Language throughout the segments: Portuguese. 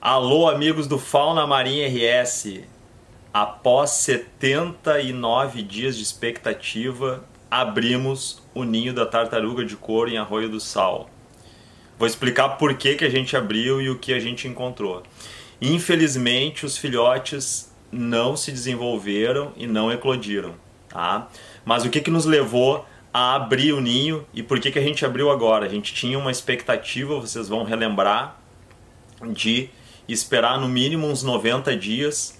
Alô, amigos do Fauna Marinha RS. Após 79 dias de expectativa, abrimos o ninho da tartaruga de couro em Arroio do Sal. Vou explicar por que, que a gente abriu e o que a gente encontrou. Infelizmente, os filhotes não se desenvolveram e não eclodiram, tá? Mas o que, que nos levou a abrir o ninho e por que, que a gente abriu agora? A gente tinha uma expectativa, vocês vão relembrar, de esperar no mínimo uns 90 dias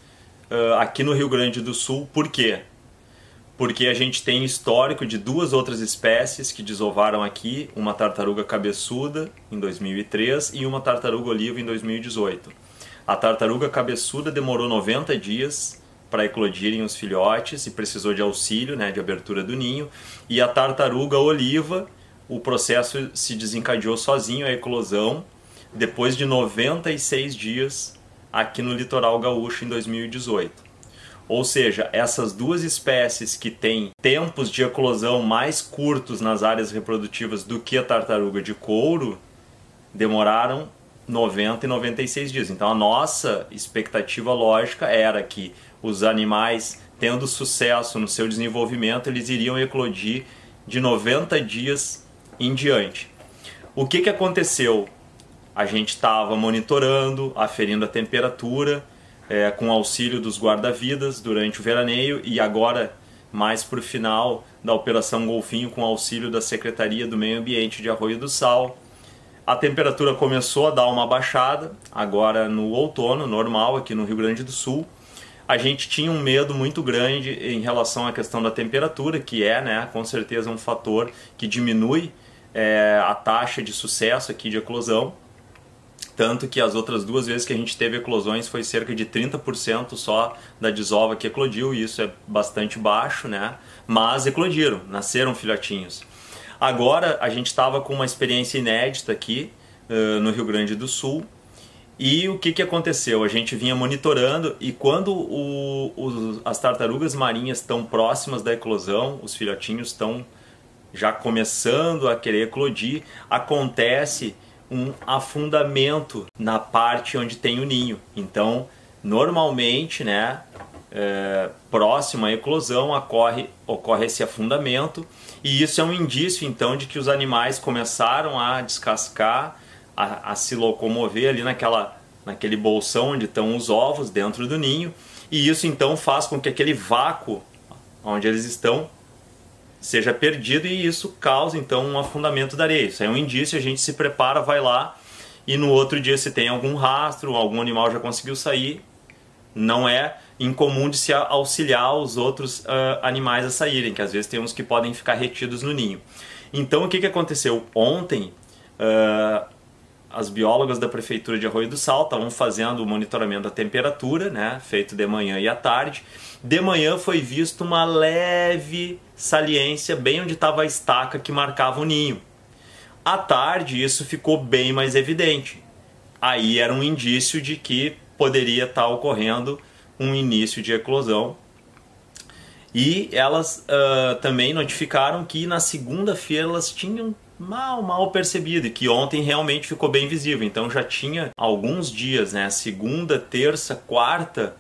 uh, aqui no Rio Grande do Sul. Por quê? Porque a gente tem histórico de duas outras espécies que desovaram aqui, uma tartaruga cabeçuda em 2003 e uma tartaruga oliva em 2018. A tartaruga cabeçuda demorou 90 dias para eclodirem os filhotes e precisou de auxílio, né, de abertura do ninho, e a tartaruga oliva, o processo se desencadeou sozinho a eclosão depois de 96 dias aqui no litoral gaúcho em 2018. Ou seja, essas duas espécies que têm tempos de eclosão mais curtos nas áreas reprodutivas do que a tartaruga de couro, demoraram 90 e 96 dias. Então a nossa expectativa lógica era que os animais, tendo sucesso no seu desenvolvimento, eles iriam eclodir de 90 dias em diante. O que, que aconteceu? A gente estava monitorando, aferindo a temperatura, é, com auxílio dos guarda-vidas durante o veraneio e agora, mais para o final da Operação Golfinho, com auxílio da Secretaria do Meio Ambiente de Arroio do Sal. A temperatura começou a dar uma baixada, agora no outono, normal, aqui no Rio Grande do Sul. A gente tinha um medo muito grande em relação à questão da temperatura, que é, né, com certeza, um fator que diminui é, a taxa de sucesso aqui de eclosão. Tanto que as outras duas vezes que a gente teve eclosões foi cerca de 30% só da desova que eclodiu, e isso é bastante baixo, né? Mas eclodiram, nasceram filhotinhos. Agora a gente estava com uma experiência inédita aqui uh, no Rio Grande do Sul. E o que, que aconteceu? A gente vinha monitorando e quando o, o, as tartarugas marinhas estão próximas da eclosão, os filhotinhos estão já começando a querer eclodir, acontece um afundamento na parte onde tem o ninho. Então, normalmente, né, é, próximo à eclosão ocorre, ocorre esse afundamento e isso é um indício então de que os animais começaram a descascar, a, a se locomover ali naquela, naquele bolsão onde estão os ovos dentro do ninho e isso então faz com que aquele vácuo onde eles estão seja perdido e isso causa então um afundamento da areia. Isso é um indício, a gente se prepara, vai lá e no outro dia se tem algum rastro, algum animal já conseguiu sair, não é incomum de se auxiliar os outros uh, animais a saírem, que às vezes tem uns que podem ficar retidos no ninho. Então o que, que aconteceu? Ontem uh, as biólogas da prefeitura de Arroio do Sal estavam fazendo o monitoramento da temperatura, né, feito de manhã e à tarde. De manhã foi visto uma leve saliência bem onde estava a estaca que marcava o ninho. À tarde isso ficou bem mais evidente. Aí era um indício de que poderia estar tá ocorrendo um início de eclosão. E elas uh, também notificaram que na segunda-feira elas tinham mal, mal percebido e que ontem realmente ficou bem visível. Então já tinha alguns dias, né, segunda, terça, quarta,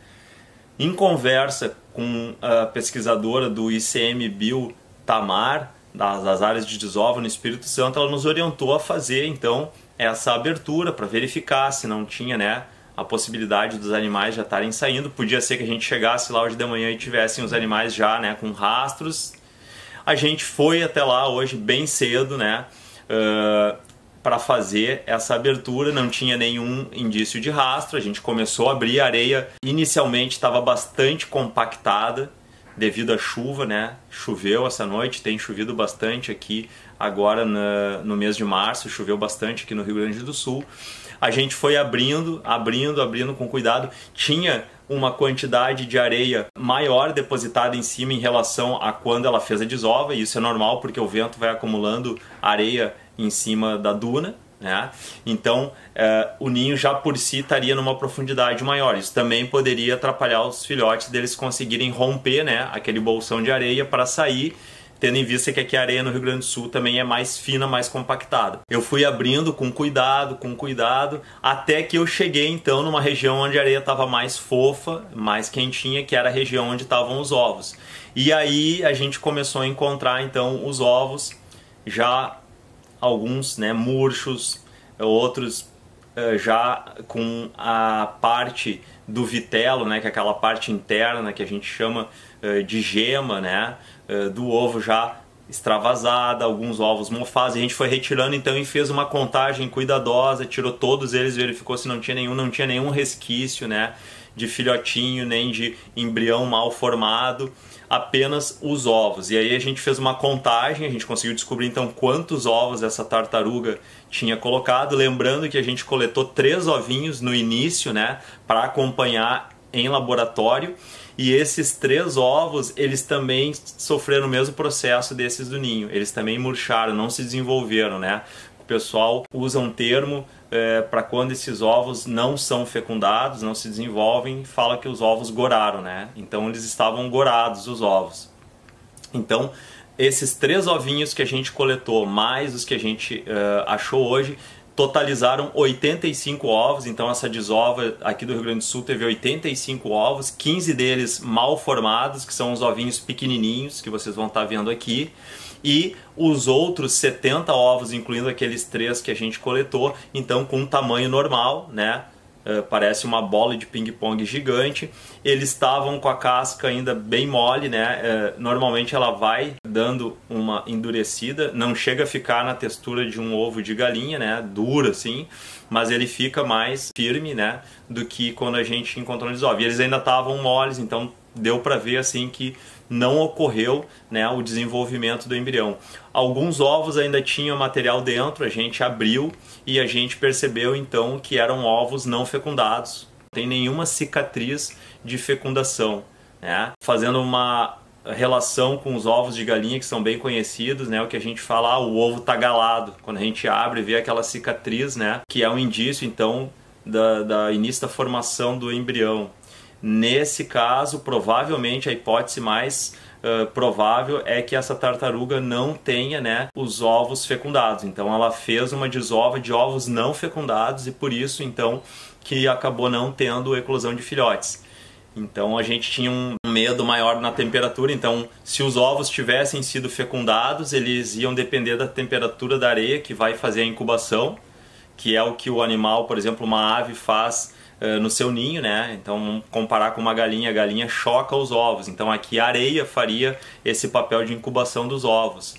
em conversa com a pesquisadora do ICMBio Tamar, das, das áreas de desova no Espírito Santo, ela nos orientou a fazer então essa abertura para verificar se não tinha, né, a possibilidade dos animais já estarem saindo. Podia ser que a gente chegasse lá hoje de manhã e tivessem os animais já, né, com rastros a gente foi até lá hoje bem cedo, né? Uh, para fazer essa abertura, não tinha nenhum indício de rastro. A gente começou a abrir a areia. Inicialmente estava bastante compactada devido à chuva, né? Choveu essa noite, tem chovido bastante aqui agora na, no mês de março, choveu bastante aqui no Rio Grande do Sul. A gente foi abrindo, abrindo, abrindo com cuidado. Tinha uma quantidade de areia maior depositada em cima em relação a quando ela fez a desova, e isso é normal porque o vento vai acumulando areia em cima da duna, né? Então é, o ninho já por si estaria numa profundidade maior. Isso também poderia atrapalhar os filhotes deles conseguirem romper né, aquele bolsão de areia para sair tendo em vista que aqui a areia no Rio Grande do Sul também é mais fina, mais compactada. Eu fui abrindo com cuidado, com cuidado, até que eu cheguei então numa região onde a areia estava mais fofa, mais quentinha, que era a região onde estavam os ovos. E aí a gente começou a encontrar então os ovos já alguns, né, murchos, outros uh, já com a parte do vitelo, né, que é aquela parte interna que a gente chama uh, de gema, né, uh, do ovo já extravasada, alguns ovos mofados, a gente foi retirando então e fez uma contagem cuidadosa, tirou todos eles, verificou se não tinha nenhum, não tinha nenhum resquício, né, de filhotinho, nem de embrião mal formado, apenas os ovos. E aí a gente fez uma contagem, a gente conseguiu descobrir então quantos ovos essa tartaruga tinha colocado, lembrando que a gente coletou três ovinhos no início, né, para acompanhar em laboratório e esses três ovos, eles também sofreram o mesmo processo desses do ninho. Eles também murcharam, não se desenvolveram, né? O pessoal usa um termo é, para quando esses ovos não são fecundados, não se desenvolvem, fala que os ovos goraram, né? Então eles estavam gorados, os ovos. Então, esses três ovinhos que a gente coletou, mais os que a gente uh, achou hoje, totalizaram 85 ovos, então essa desova aqui do Rio Grande do Sul teve 85 ovos, 15 deles mal formados, que são os ovinhos pequenininhos que vocês vão estar vendo aqui, e os outros 70 ovos, incluindo aqueles três que a gente coletou, então com um tamanho normal, né? Uh, parece uma bola de ping-pong gigante. Eles estavam com a casca ainda bem mole, né? Uh, normalmente ela vai dando uma endurecida, não chega a ficar na textura de um ovo de galinha, né? Dura assim, mas ele fica mais firme, né? Do que quando a gente encontrou eles ovos. E eles ainda estavam moles, então deu para ver assim que não ocorreu né, o desenvolvimento do embrião. Alguns ovos ainda tinham material dentro, a gente abriu e a gente percebeu então que eram ovos não fecundados. Não tem nenhuma cicatriz de fecundação. Né? Fazendo uma relação com os ovos de galinha que são bem conhecidos, né? O que a gente fala, ah, o ovo tá galado. Quando a gente abre, vê aquela cicatriz, né? Que é um indício, então, da, da início da formação do embrião. Nesse caso, provavelmente a hipótese mais uh, provável é que essa tartaruga não tenha né, os ovos fecundados. Então ela fez uma desova de ovos não fecundados e por isso então que acabou não tendo eclosão de filhotes. Então a gente tinha um medo maior na temperatura. Então, se os ovos tivessem sido fecundados, eles iam depender da temperatura da areia que vai fazer a incubação, que é o que o animal, por exemplo, uma ave faz uh, no seu ninho, né? Então, comparar com uma galinha, a galinha choca os ovos. Então, aqui a areia faria esse papel de incubação dos ovos.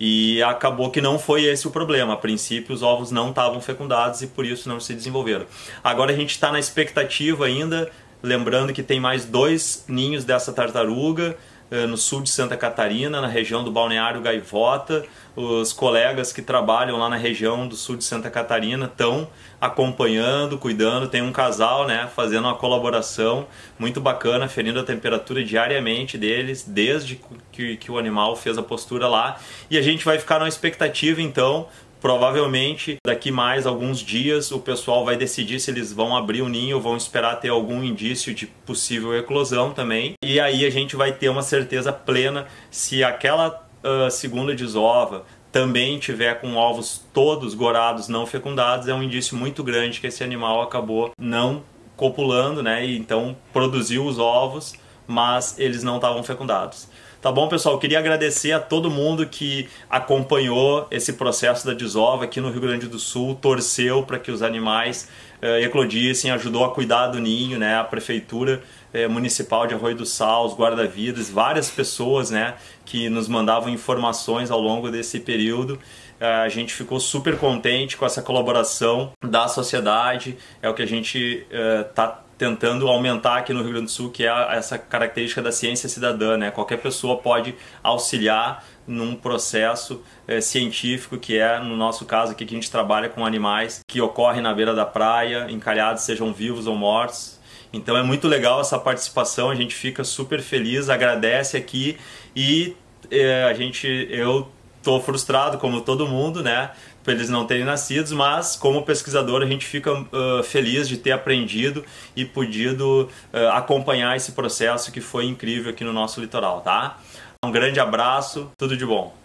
E acabou que não foi esse o problema. A princípio, os ovos não estavam fecundados e por isso não se desenvolveram. Agora a gente está na expectativa ainda, lembrando que tem mais dois ninhos dessa tartaruga no sul de Santa Catarina, na região do Balneário Gaivota. Os colegas que trabalham lá na região do sul de Santa Catarina estão acompanhando, cuidando. Tem um casal, né, fazendo uma colaboração muito bacana, ferindo a temperatura diariamente deles, desde que, que o animal fez a postura lá. E a gente vai ficar na expectativa, então, Provavelmente daqui mais alguns dias o pessoal vai decidir se eles vão abrir o ninho vão esperar ter algum indício de possível eclosão também. E aí a gente vai ter uma certeza plena se aquela uh, segunda desova também tiver com ovos todos gorados não fecundados, é um indício muito grande que esse animal acabou não copulando, né? E então produziu os ovos, mas eles não estavam fecundados. Tá bom, pessoal? Eu queria agradecer a todo mundo que acompanhou esse processo da desova aqui no Rio Grande do Sul, torceu para que os animais eh, eclodissem, ajudou a cuidar do ninho, né? A prefeitura eh, municipal de Arroio do Sal, os guarda-vidas, várias pessoas, né? Que nos mandavam informações ao longo desse período. Eh, a gente ficou super contente com essa colaboração da sociedade, é o que a gente está tentando aumentar aqui no Rio Grande do Sul, que é essa característica da ciência cidadã, né? Qualquer pessoa pode auxiliar num processo é, científico que é, no nosso caso aqui, que a gente trabalha com animais que ocorrem na beira da praia, encalhados, sejam vivos ou mortos. Então é muito legal essa participação, a gente fica super feliz, agradece aqui e é, a gente, eu tô frustrado como todo mundo, né? Por eles não terem nascido, mas como pesquisador a gente fica uh, feliz de ter aprendido e podido uh, acompanhar esse processo que foi incrível aqui no nosso litoral, tá? Um grande abraço, tudo de bom.